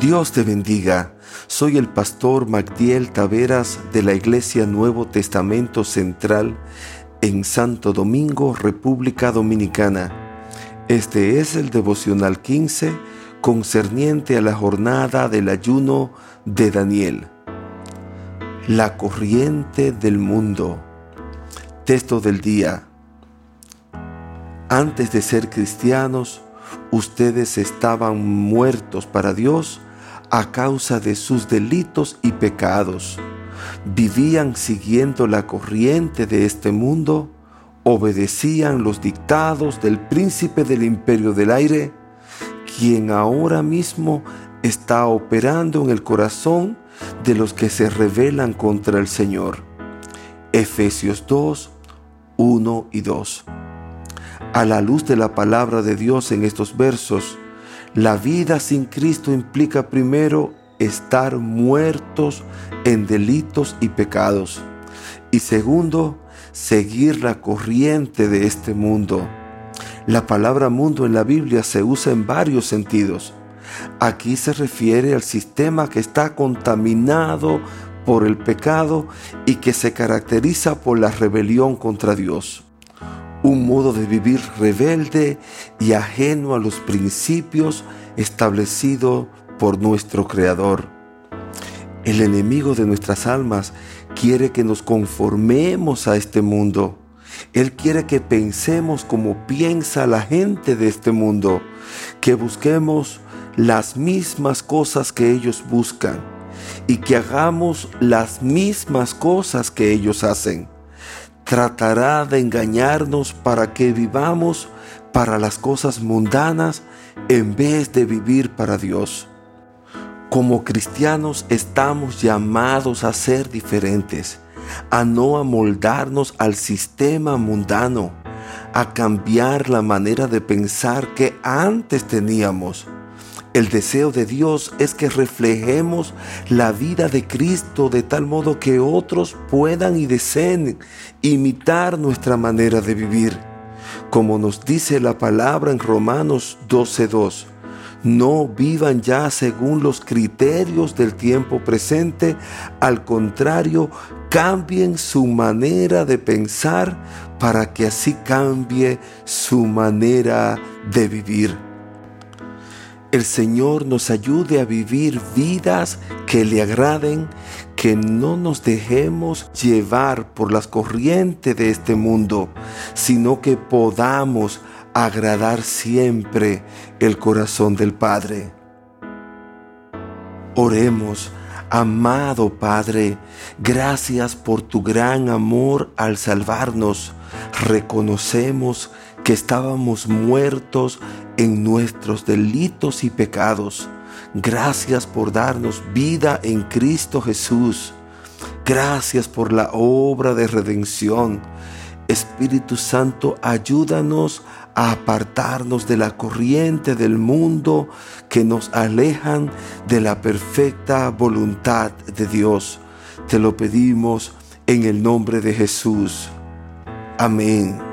Dios te bendiga. Soy el pastor Magdiel Taveras de la Iglesia Nuevo Testamento Central en Santo Domingo, República Dominicana. Este es el devocional 15 concerniente a la jornada del ayuno de Daniel. La corriente del mundo. Texto del día. Antes de ser cristianos, ustedes estaban muertos para Dios a causa de sus delitos y pecados. Vivían siguiendo la corriente de este mundo, obedecían los dictados del príncipe del imperio del aire, quien ahora mismo está operando en el corazón de los que se rebelan contra el Señor. Efesios 2, 1 y 2. A la luz de la palabra de Dios en estos versos, la vida sin Cristo implica primero estar muertos en delitos y pecados. Y segundo, seguir la corriente de este mundo. La palabra mundo en la Biblia se usa en varios sentidos. Aquí se refiere al sistema que está contaminado por el pecado y que se caracteriza por la rebelión contra Dios un modo de vivir rebelde y ajeno a los principios establecidos por nuestro Creador. El enemigo de nuestras almas quiere que nos conformemos a este mundo. Él quiere que pensemos como piensa la gente de este mundo, que busquemos las mismas cosas que ellos buscan y que hagamos las mismas cosas que ellos hacen tratará de engañarnos para que vivamos para las cosas mundanas en vez de vivir para Dios. Como cristianos estamos llamados a ser diferentes, a no amoldarnos al sistema mundano, a cambiar la manera de pensar que antes teníamos el deseo de Dios es que reflejemos la vida de Cristo de tal modo que otros puedan y deseen imitar nuestra manera de vivir. Como nos dice la palabra en Romanos 12.2, no vivan ya según los criterios del tiempo presente, al contrario, cambien su manera de pensar para que así cambie su manera de vivir el Señor nos ayude a vivir vidas que le agraden, que no nos dejemos llevar por las corrientes de este mundo, sino que podamos agradar siempre el corazón del Padre. Oremos, amado Padre, gracias por tu gran amor al salvarnos. Reconocemos que estábamos muertos en nuestros delitos y pecados. Gracias por darnos vida en Cristo Jesús. Gracias por la obra de redención. Espíritu Santo, ayúdanos a apartarnos de la corriente del mundo que nos alejan de la perfecta voluntad de Dios. Te lo pedimos en el nombre de Jesús. Amén.